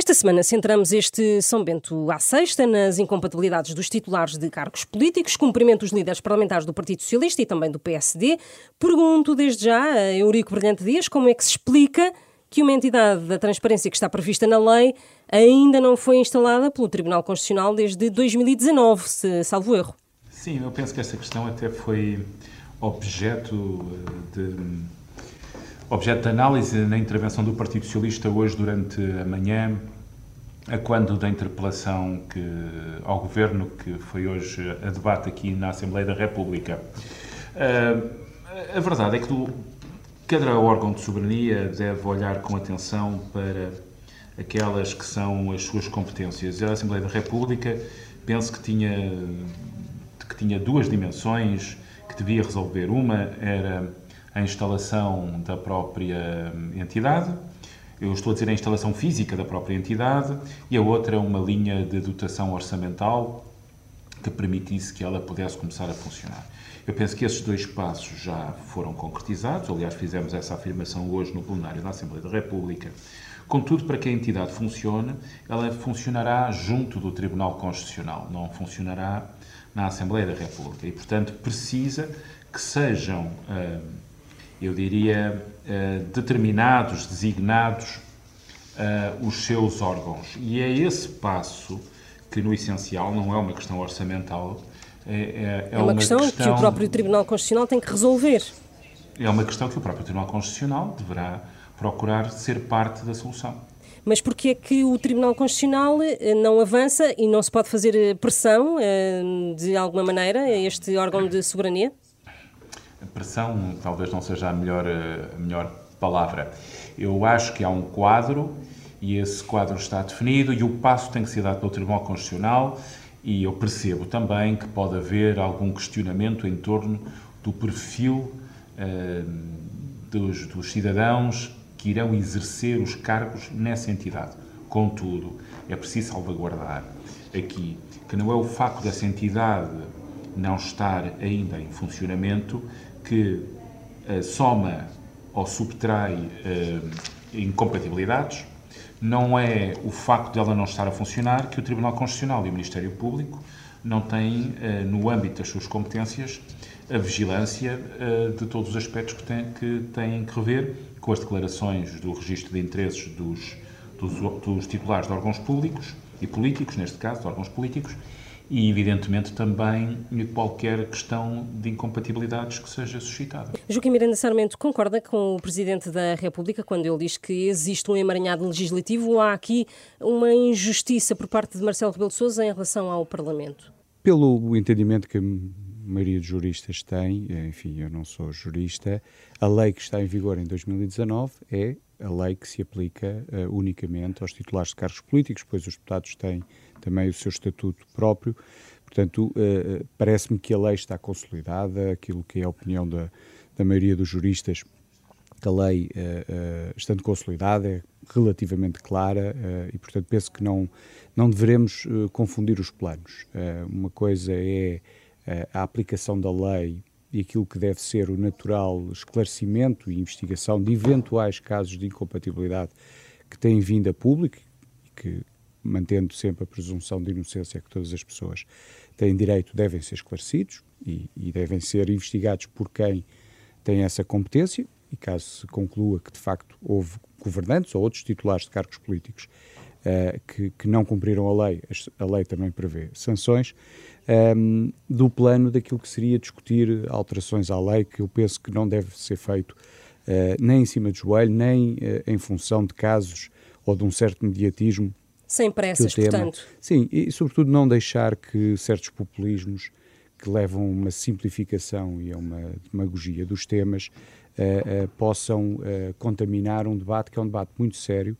Esta semana centramos este São Bento à sexta nas incompatibilidades dos titulares de cargos políticos, cumprimento dos líderes parlamentares do Partido Socialista e também do PSD. Pergunto desde já a Eurico Brilhante Dias como é que se explica que uma entidade da transparência que está prevista na lei ainda não foi instalada pelo Tribunal Constitucional desde 2019, se salvo erro. Sim, eu penso que essa questão até foi objeto de objeto de análise na intervenção do Partido Socialista hoje durante a manhã, a quando da interpelação que, ao Governo que foi hoje a debate aqui na Assembleia da República. Uh, a verdade é que do, cada órgão de soberania deve olhar com atenção para aquelas que são as suas competências. A Assembleia da República penso que tinha, que tinha duas dimensões que devia resolver. Uma era a instalação da própria entidade, eu estou a dizer a instalação física da própria entidade, e a outra uma linha de dotação orçamental que permitisse que ela pudesse começar a funcionar. Eu penso que esses dois passos já foram concretizados, aliás, fizemos essa afirmação hoje no plenário da Assembleia da República. Contudo, para que a entidade funcione, ela funcionará junto do Tribunal Constitucional, não funcionará na Assembleia da República. E, portanto, precisa que sejam. Uh, eu diria, eh, determinados, designados eh, os seus órgãos. E é esse passo que, no essencial, não é uma questão orçamental. É, é, é, é uma, uma questão, questão, que o próprio Tribunal Constitucional tem que resolver. É uma questão que o próprio Tribunal Constitucional deverá procurar ser parte da solução. Mas porquê é que o Tribunal Constitucional eh, não avança e não se pode fazer pressão, de alguma maneira, a este órgão de soberania? Pressão talvez não seja a melhor, a melhor palavra. Eu acho que há um quadro e esse quadro está definido e o passo tem que ser dado pelo Tribunal Constitucional e eu percebo também que pode haver algum questionamento em torno do perfil uh, dos, dos cidadãos que irão exercer os cargos nessa entidade. Contudo, é preciso salvaguardar aqui que não é o facto dessa entidade não estar ainda em funcionamento que uh, soma ou subtrai uh, incompatibilidades, não é o facto dela não estar a funcionar que o Tribunal Constitucional e o Ministério Público não têm, uh, no âmbito das suas competências, a vigilância de todos os aspectos que têm, que têm que rever com as declarações do registro de interesses dos, dos, dos titulares de órgãos públicos e políticos, neste caso, de órgãos políticos, e, evidentemente, também qualquer questão de incompatibilidades que seja suscitada. Joaquim Miranda Sarmento concorda com o Presidente da República quando ele diz que existe um emaranhado legislativo ou há aqui uma injustiça por parte de Marcelo Rebelo de Sousa em relação ao Parlamento? Pelo entendimento que a maioria dos juristas tem, enfim, eu não sou jurista, a lei que está em vigor em 2019 é a lei que se aplica uh, unicamente aos titulares de cargos políticos, pois os deputados têm também o seu estatuto próprio. Portanto, uh, parece-me que a lei está consolidada, aquilo que é a opinião da, da maioria dos juristas, que a lei, uh, estando consolidada, é relativamente clara e, portanto, penso que não, não devemos confundir os planos. uma coisa é a aplicação da lei e aquilo que deve ser o natural esclarecimento e investigação de eventuais casos de incompatibilidade que têm vindo a público e que, mantendo sempre a presunção de inocência que todas as pessoas têm direito, devem ser esclarecidos e, e devem ser investigados por quem tem essa competência. E caso se conclua que de facto houve governantes ou outros titulares de cargos políticos uh, que, que, não cumpriram a lei, a lei também prevê sanções, um, ehm, do plano daquilo que seria discutir alterações à lei, que eu penso que não deve ser feito uh, nem em cima do joelho, nem uh, em função de casos ou de um certo mediatismo. Sem pressas, portanto. Sim, e sobretudo não deixar que certos populismos que levam a uma simplificação e a uma demagogia dos temas uh, possam contaminar um debate que é um debate muito sério,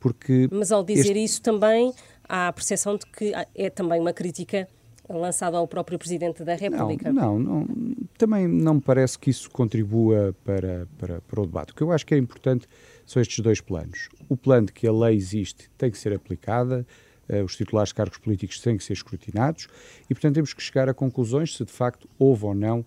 porque... Mas ao dizer este... isso também há a percepção de que é também uma crítica lançado ao próprio Presidente da República. Não, não, não, também não me parece que isso contribua para, para, para o debate. O que eu acho que é importante são estes dois planos. O plano de que a lei existe tem que ser aplicada, uh, os titulares de cargos políticos têm que ser escrutinados e, portanto, temos que chegar a conclusões se de facto houve ou não uh,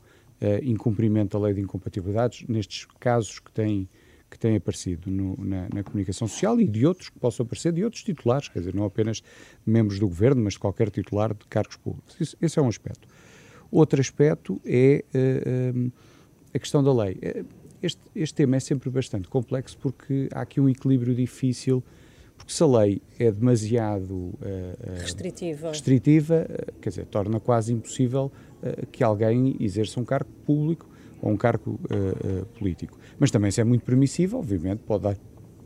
incumprimento da lei de incompatibilidades nestes casos que têm que têm aparecido no, na, na, comunicação social e de outros que possam aparecer, de outros titulares, quer dizer, não apenas membros do governo, mas de qualquer titular de cargos públicos. Isso, esse é um aspecto. Outro aspecto é uh, uh, a questão da lei. Este, este tema é sempre bastante complexo porque há aqui um equilíbrio difícil porque se a lei é demasiado uh, restritiva, restritiva quer dizer, torna quase impossível que alguém exerça um cargo público ou um cargo político. Mas também se é muito permissivo, obviamente, pode dar,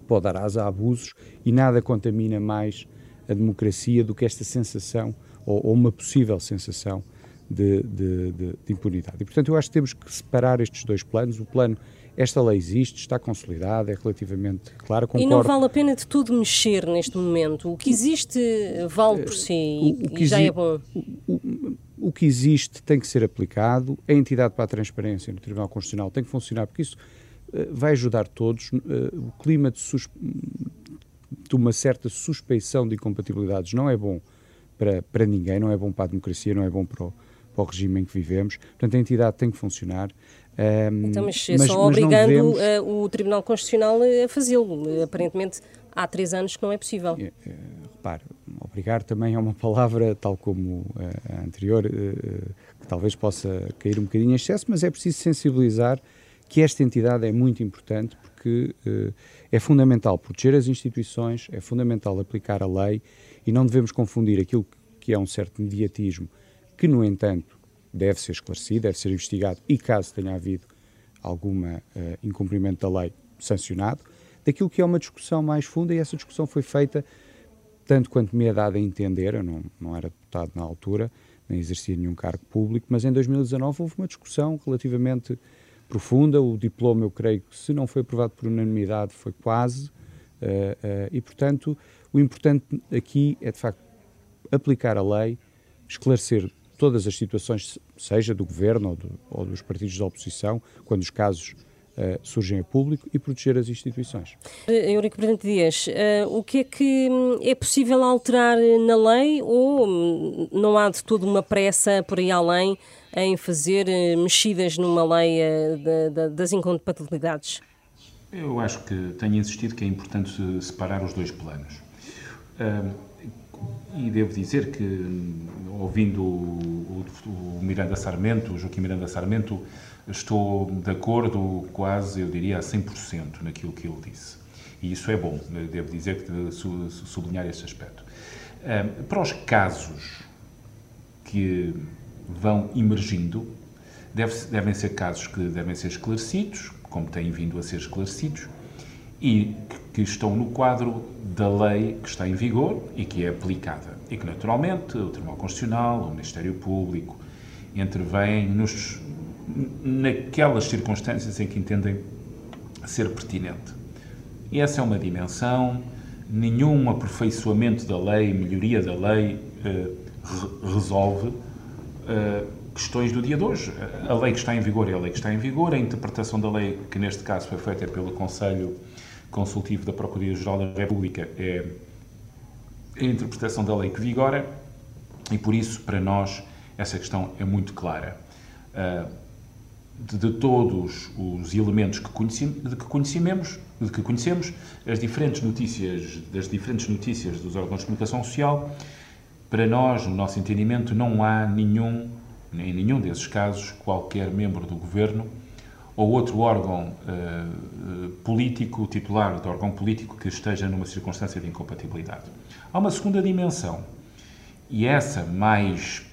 pode dar asa a abusos e nada contamina mais a democracia do que esta sensação ou, ou uma possível sensação de, de, de, de, impunidade. E, portanto, eu acho que temos que separar estes dois planos. O plano esta lei existe, está consolidada, é relativamente clara. Concordo. E não vale a pena de tudo mexer neste momento. O que existe vale por si o, o e já é bom. O, o, que existe tem que ser aplicado. A entidade para a transparência no Tribunal Constitucional tem que funcionar, porque isso uh, vai ajudar todos. Uh, o clima de, de, uma certa suspeição de incompatibilidades não é bom para, para ninguém, não é bom para a democracia, não é bom para o, para o regime em que vivemos. Portanto, a entidade tem que funcionar. Um, então, mas, mas só mas obrigando devemos... uh, o Tribunal Constitucional a fazê-lo. Aparentemente, há três anos que não é possível. É, é, repare, obrigar também é uma palavra, tal como a anterior, uh, que talvez possa cair um bocadinho em excesso, mas é preciso sensibilizar que esta entidade é muito importante porque é fundamental proteger as instituições, é fundamental aplicar a lei e não devemos confundir aquilo que é um certo mediatismo, que, no entanto, deve ser esclarecido, deve ser investigado e, caso tenha havido alguma uh, incumprimento da lei, sancionado, daquilo que é uma discussão mais funda e essa discussão foi feita, tanto quanto me é dado a entender, eu não, não era deputado na altura, nem exercia nenhum cargo público, mas em 2019 houve uma discussão relativamente profunda, o diploma, eu creio que se não foi aprovado por unanimidade, foi quase, uh, uh, e portanto o importante aqui é de facto aplicar a lei, esclarecer todas as situações, seja do governo ou, do, ou dos partidos da oposição, quando os casos uh, surgem a público e proteger as instituições. Eh, Eurico Brilhante Dias, uh, o que é que hum, é possível alterar na lei ou hum, não há de toda uma pressa por aí além em fazer mexidas numa lei da, das incompatibilidades? Eu acho que tenho insistido que é importante separar os dois planos. E devo dizer que, ouvindo o, o, o, Miranda Sarmento, o Joaquim Miranda Sarmento, estou de acordo quase, eu diria, a 100% naquilo que ele disse. E isso é bom, devo dizer sublinhar esse aspecto. Para os casos que vão emergindo, devem ser casos que devem ser esclarecidos, como têm vindo a ser esclarecidos, e que estão no quadro da lei que está em vigor e que é aplicada. E que, naturalmente, o Tribunal Constitucional, o Ministério Público, intervêm nos, naquelas circunstâncias em que entendem ser pertinente. E essa é uma dimensão, nenhum aperfeiçoamento da lei, melhoria da lei, eh, resolve eh, questões do dia de hoje. A lei que está em vigor é a lei que está em vigor, a interpretação da lei, que neste caso foi feita pelo Conselho Consultivo da Procuradoria-Geral da República, é a interpretação da lei que vigora e, por isso, para nós, essa questão é muito clara. Ah, de, de todos os elementos que, conhecemos, de que conhecemos, de que conhecemos, as diferentes notícias, das diferentes notícias dos órgãos de comunicação social, para nós, no nosso entendimento, não há nenhum em nenhum desses casos, qualquer membro do governo ou outro órgão uh, político, titular de órgão político que esteja numa circunstância de incompatibilidade. Há uma segunda dimensão, e essa mais,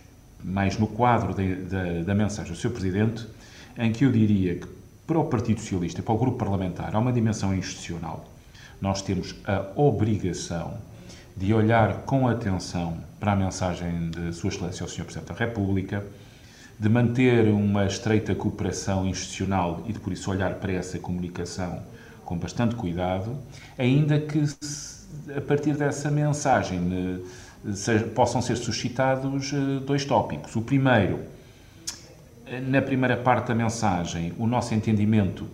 mais no quadro de, de, da mensagem do Sr. Presidente, em que eu diria que para o Partido Socialista para o grupo parlamentar há uma dimensão institucional. Nós temos a obrigação de olhar com atenção para a mensagem de Sua Excelência, o Sr. Presidente da República, de manter uma estreita cooperação institucional e de, por isso, olhar para essa comunicação com bastante cuidado, ainda que a partir dessa mensagem eh, possam ser suscitados eh, dois tópicos. O primeiro, na primeira parte da mensagem, o nosso entendimento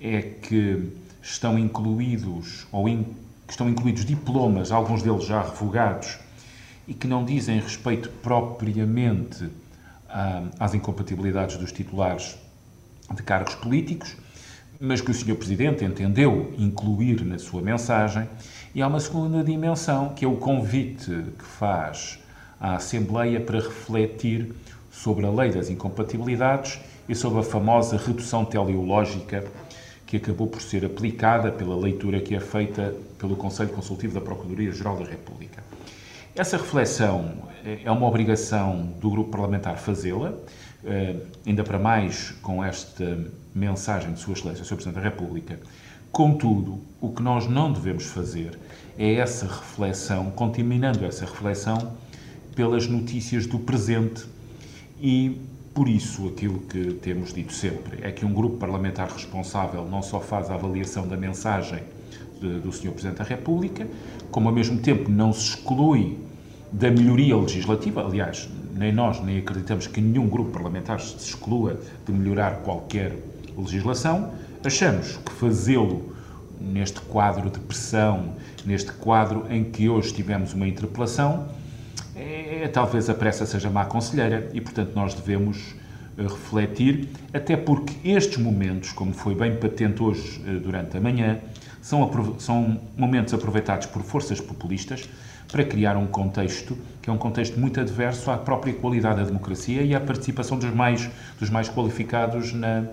é que estão incluídos ou in, estão incluídos diplomas, alguns deles já revogados, e que não dizem respeito propriamente às incompatibilidades dos titulares de cargos políticos, mas que o Sr. Presidente entendeu incluir na sua mensagem. E há uma segunda dimensão, que é o convite que faz à Assembleia para refletir sobre a lei das incompatibilidades e sobre a famosa redução teleológica que acabou por ser aplicada pela leitura que é feita pelo Conselho Consultivo da Procuradoria-Geral da República. Essa reflexão eh, é uma obrigação do grupo parlamentar fazê-la, eh, ainda para mais com esta mensagem de Sua Excelência, Sr. Presidente da República. Contudo, o que nós não devemos fazer é essa reflexão, contaminando essa reflexão pelas notícias do presente e por isso, aquilo que temos dito sempre é que um grupo parlamentar responsável não só faz a avaliação da mensagem de, do Sr. Presidente da República, como ao mesmo tempo não se exclui da melhoria legislativa. Aliás, nem nós nem acreditamos que nenhum grupo parlamentar se exclua de melhorar qualquer legislação. Achamos que fazê-lo neste quadro de pressão, neste quadro em que hoje tivemos uma interpelação, é, talvez a pressa seja má conselheira e, portanto, nós devemos uh, refletir, até porque estes momentos, como foi bem patente hoje uh, durante a manhã, são, são momentos aproveitados por forças populistas para criar um contexto que é um contexto muito adverso à própria qualidade da democracia e à participação dos mais, dos mais qualificados na,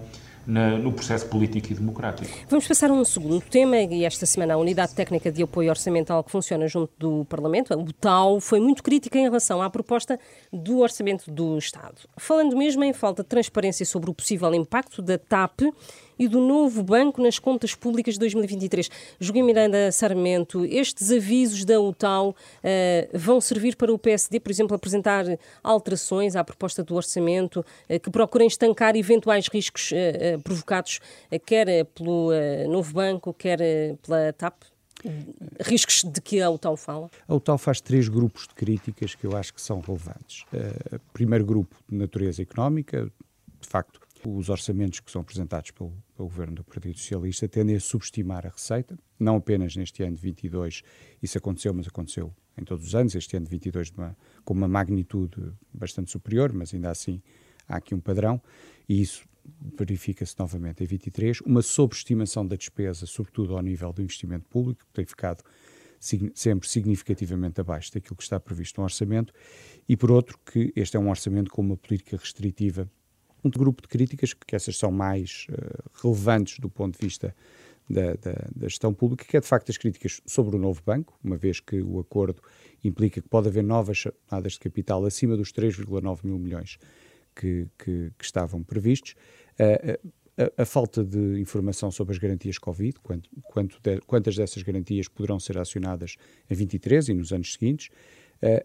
na, no processo político e democrático. Vamos passar a um segundo tema, e esta semana a Unidade Técnica de Apoio Orçamental que funciona junto do Parlamento, o TAU, foi muito crítica em relação à proposta do Orçamento do Estado. Falando mesmo em falta de transparência sobre o possível impacto da TAP e do novo banco nas contas públicas de 2023. Joaquim Miranda Sarmento, estes avisos da UTAL uh, vão servir para o PSD, por exemplo, apresentar alterações à proposta do orçamento uh, que procurem estancar eventuais riscos uh, provocados quer pelo novo banco, quer pela TAP? Riscos de que a UTAL fala? A UTAL faz três grupos de críticas que eu acho que são relevantes. Uh, primeiro grupo de natureza económica, de facto, os orçamentos que são apresentados pelo, pelo, governo do Partido Socialista tendem a subestimar a receita, não apenas neste ano de 22, isso aconteceu, mas aconteceu em todos os anos, este ano de 22 uma, com uma magnitude bastante superior, mas ainda assim há aqui um padrão, e isso verifica-se novamente em 23, uma sobreestimação da despesa, sobretudo ao nível do investimento público, que tem ficado sempre significativamente abaixo daquilo que está previsto no orçamento, e por outro que este é um orçamento com uma política restritiva um grupo de críticas, que essas são mais uh, relevantes do ponto de vista da, da, da, gestão pública, que é de facto as críticas sobre o novo banco, uma vez que o acordo implica que pode haver novas chamadas de capital acima dos 3,9 mil milhões que, que, que estavam previstos. Uh, a, a, falta de informação sobre as garantias Covid, quanto, quanto de, quantas dessas garantias poderão ser acionadas em 23 e nos anos seguintes,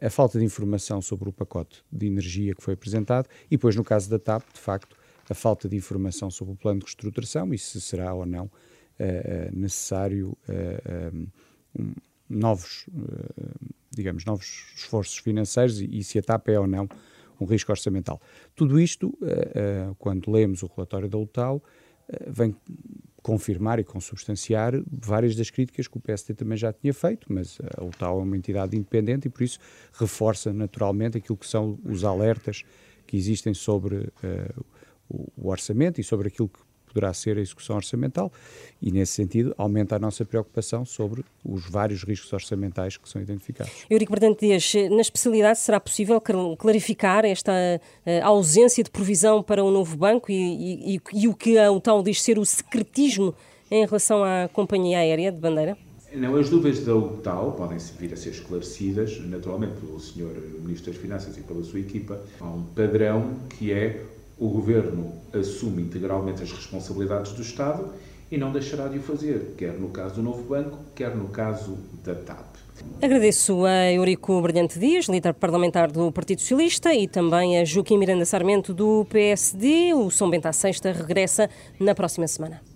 a falta de informação sobre o pacote de energia que foi apresentado e depois, no caso da TAP, de facto, a falta de informação sobre o plano de reestruturação e se será ou não uh, necessário uh, um, novos, uh, digamos, novos esforços financeiros e, e, se a TAP é ou não um risco orçamental. Tudo isto, quando lemos o relatório da UTAU, vem confirmar e consubstanciar várias das críticas que o PSD também já tinha feito, mas a UTAU é uma entidade independente e por isso reforça naturalmente aquilo que são os alertas que existem sobre uh, o orçamento e sobre aquilo que poderá ser a execução orçamental e, nesse sentido, aumenta a nossa preocupação sobre os vários riscos orçamentais que são identificados. Eurico Bernardo Dias, na especialidade será possível clarificar esta eh, ausência de provisão para o um novo banco e, e, e o que o tal diz ser o secretismo em relação à companhia aérea de bandeira? Não, as dúvidas da UTAL podem vir a ser esclarecidas, naturalmente, pelo Sr. Ministro das Finanças e pela sua equipa. Há um padrão que é o Governo assume integralmente as responsabilidades do Estado e não deixará de o fazer, quer no caso do novo banco, quer no caso da TAP. Agradeço a Eurico Brilhante Dias, líder parlamentar do Partido Socialista, e também a Joaquim Miranda Sarmento, do PSD. O São Bento à Sexta regressa na próxima semana.